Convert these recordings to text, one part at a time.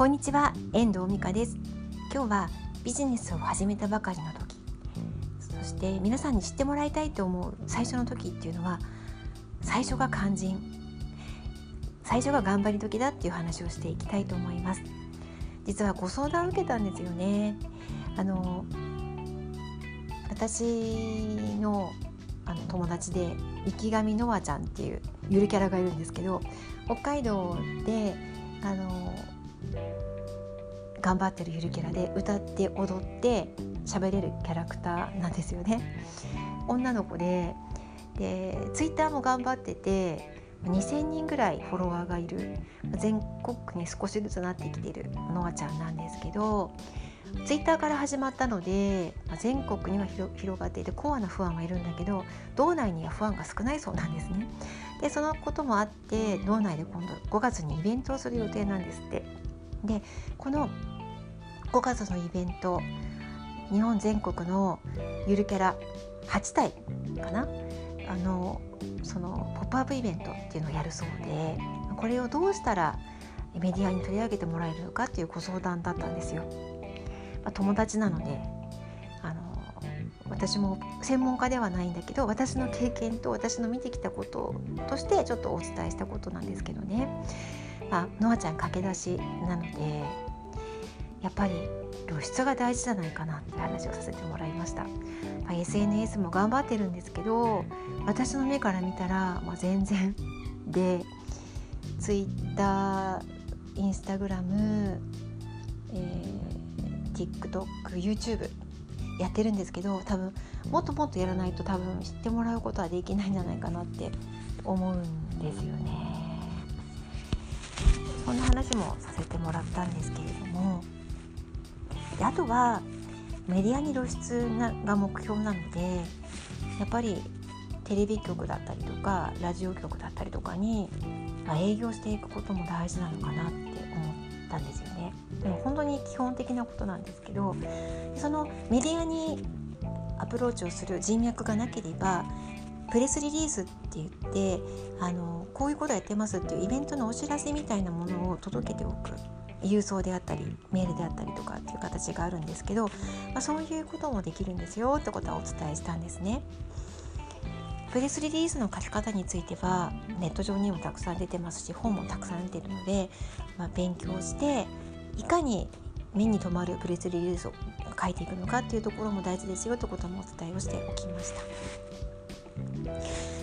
こんにちは遠藤美香です。今日はビジネスを始めたばかりの時そして皆さんに知ってもらいたいと思う最初の時っていうのは最初が肝心最初が頑張り時だっていう話をしていきたいと思います。実はご相談を受けたんですよね。あの私のあの友達で池上ノアちゃんっていうゆるキャラがいるんですけど北海道であの頑張ってるゆるキャラで歌って踊って喋れるキャラクターなんですよね。女の子ででツイッターも頑張ってて2,000人ぐらいフォロワーがいる全国に少しずつなってきているノアちゃんなんですけどツイッターから始まったので全国には広がっていてコアなファンはいるんだけど道内にはファンが少ないそうなんですね。でそのこともあって道内で今度5月にイベントをする予定なんですって。でこの5月のイベント日本全国のゆるキャラ8体かな？あのそのポップアップイベントっていうのをやるそうでこれをどうしたらメディアに取り上げてもらえるのかっていうご相談だったんですよ。まあ、友達なのであの私も専門家ではないんだけど私の経験と私の見てきたこととしてちょっとお伝えしたことなんですけどね、あ、ノアちゃん駆け出しなのでやっぱり露出が大事じゃないかなって話をさせてもらいました、まあ、SNS も頑張ってるんですけど私の目から見たら、まあ、全然 で Twitter、Instagram、えー、TikTok、YouTube やってるんですけど多分もっともっとやらないと多分知ってもらうことはできないんじゃないかなって思うんですよね。そんな話もさせてもらったんですけれどもであとはメディアに露出が目標なのでやっぱりテレビ局だったりとかラジオ局だったりとかに営業していくことも大事なのかなって思ったんですよね。でも本当に基本的なことなんですけどそのメディアにアプローチをする人脈がなければプレスリリースって言ってあのこういうことやってますっていうイベントのお知らせみたいなものを届けておく郵送であったりメールであったりとかっていう形があるんですけど、まあ、そういうこともできるんですよってことはお伝えしたんですね。プレスリリースの書き方についてはネット上にもたくさん出てますし本もたくさん出てるので、まあ、勉強していかに目に留まるプレスリリースを書いていくのかっていうところも大事ですよということもお伝えをしておきました。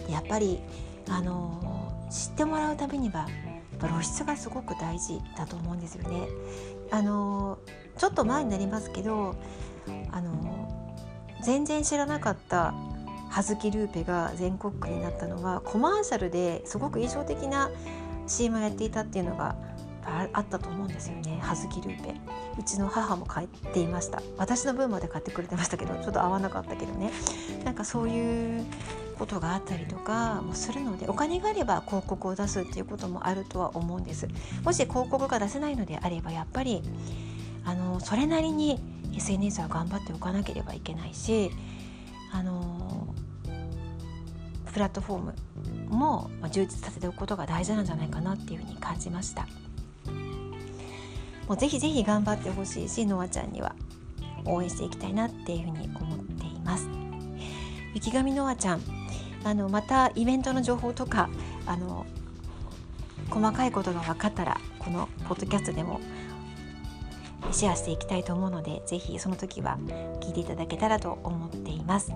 やっぱりあの知ってもらうためには露出がすごく大事だと思うんですよね。あのちょっと前になりますけどあの全然知らなかった葉月ルーペが全国区になったのはコマーシャルですごく印象的な CM をやっていたっていうのがあったと思うんですよね葉月ルーペ。うちの母も買っていました。私の分まで買ってくれてましたけどちょっと合わなかったけどね。なんかそういうことがあったりとかもするのでお金があれば広告を出すっていうこともあるとは思うんです。もし広告が出せないのであればやっぱりあのそれなりに SNS は頑張っておかなければいけないしあのプラットフォームも充実させておくことが大事なんじゃないかなっていうふうに感じました。もうぜひぜひ頑張ってほしいしノアちゃんには応援していきたいなっていうふうに思っています。雪上ノアちゃんあのまたイベントの情報とかあの細かいことが分かったらこのポッドキャストでもシェアしていきたいと思うのでぜひその時は聞いていただけたらと思っています。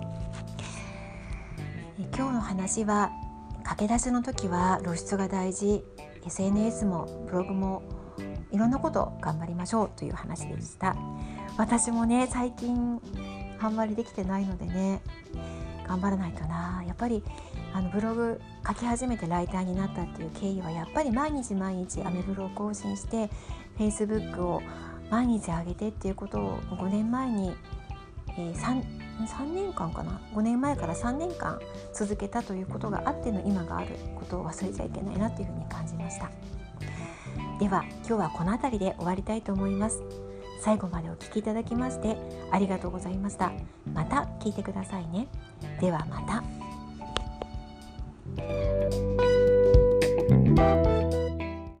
今日の話は駆け出しの時は露出が大事。SNS もブログもいろんなこと頑張りましょうという話でした。私もね最近あんまりできてないのでね頑張らないとな。やっぱりあのブログ書き始めてライターになったっていう経緯はやっぱり毎日毎日アメブロを更新して Facebook を毎日上げてっていうことを5年前に、えー、3, 3年間かな？5年前から3年間続けたということがあっての今があることを忘れちゃいけないなというふうに感じました。では今日はこの辺りで終わりたいと思います。最後までお聴きいただきましてありがとうございました。また聞いてくださいね。ではまた。